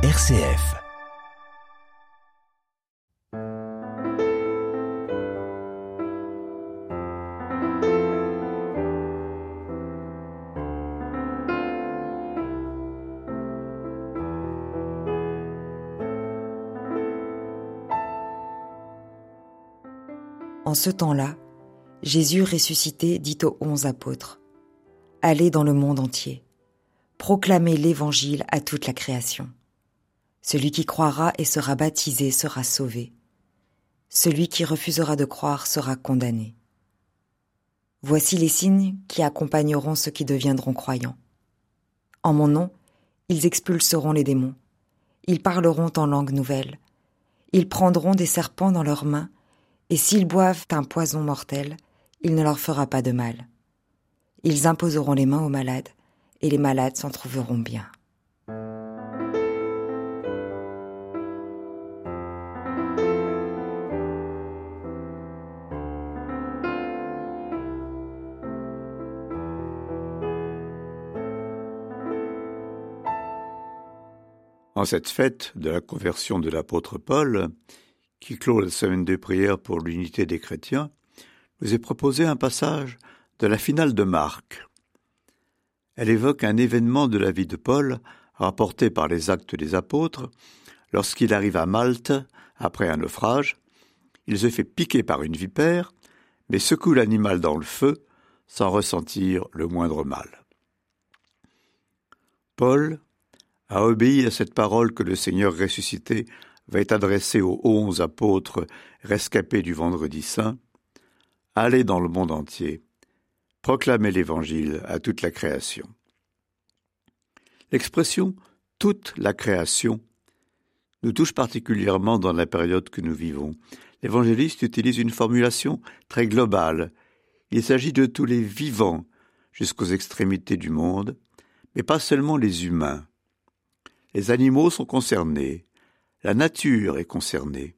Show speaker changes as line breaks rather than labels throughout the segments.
RCF.
En ce temps-là, Jésus ressuscité dit aux onze apôtres, Allez dans le monde entier, proclamez l'Évangile à toute la création. Celui qui croira et sera baptisé sera sauvé. Celui qui refusera de croire sera condamné. Voici les signes qui accompagneront ceux qui deviendront croyants. En mon nom, ils expulseront les démons. Ils parleront en langue nouvelle. Ils prendront des serpents dans leurs mains, et s'ils boivent un poison mortel, il ne leur fera pas de mal. Ils imposeront les mains aux malades, et les malades s'en trouveront bien.
En cette fête de la conversion de l'apôtre Paul, qui clôt la semaine de prière pour l'unité des chrétiens, vous ai proposé un passage de la finale de Marc. Elle évoque un événement de la vie de Paul rapporté par les actes des apôtres lorsqu'il arrive à Malte après un naufrage. Il se fait piquer par une vipère, mais secoue l'animal dans le feu sans ressentir le moindre mal. Paul a obéi à cette parole que le Seigneur ressuscité va être adressée aux onze apôtres rescapés du vendredi saint. Allez dans le monde entier, proclamez l'Évangile à toute la création. L'expression toute la création nous touche particulièrement dans la période que nous vivons. L'évangéliste utilise une formulation très globale. Il s'agit de tous les vivants jusqu'aux extrémités du monde, mais pas seulement les humains. Les animaux sont concernés, la nature est concernée.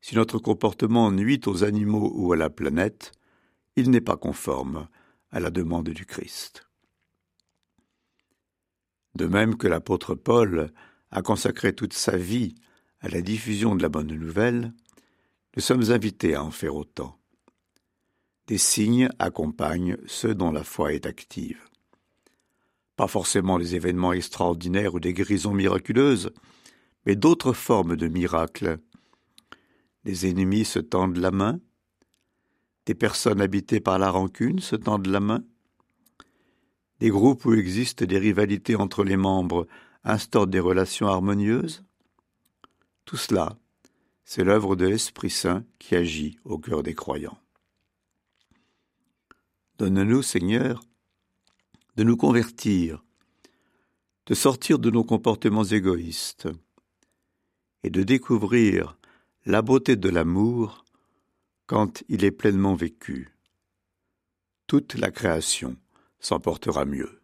Si notre comportement nuit aux animaux ou à la planète, il n'est pas conforme à la demande du Christ. De même que l'apôtre Paul a consacré toute sa vie à la diffusion de la bonne nouvelle, nous sommes invités à en faire autant. Des signes accompagnent ceux dont la foi est active. Pas forcément les événements extraordinaires ou des guérisons miraculeuses, mais d'autres formes de miracles. Des ennemis se tendent la main, des personnes habitées par la rancune se tendent la main, des groupes où existent des rivalités entre les membres instaurent des relations harmonieuses. Tout cela, c'est l'œuvre de l'Esprit Saint qui agit au cœur des croyants. Donne-nous, Seigneur, de nous convertir, de sortir de nos comportements égoïstes et de découvrir la beauté de l'amour quand il est pleinement vécu. Toute la création s'en portera mieux.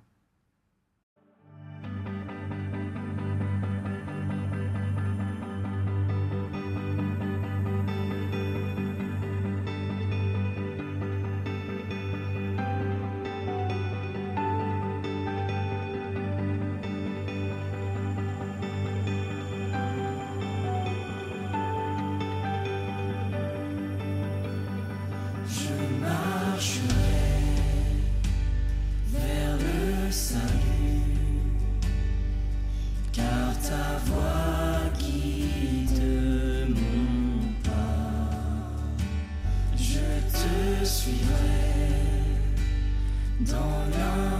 Don't know.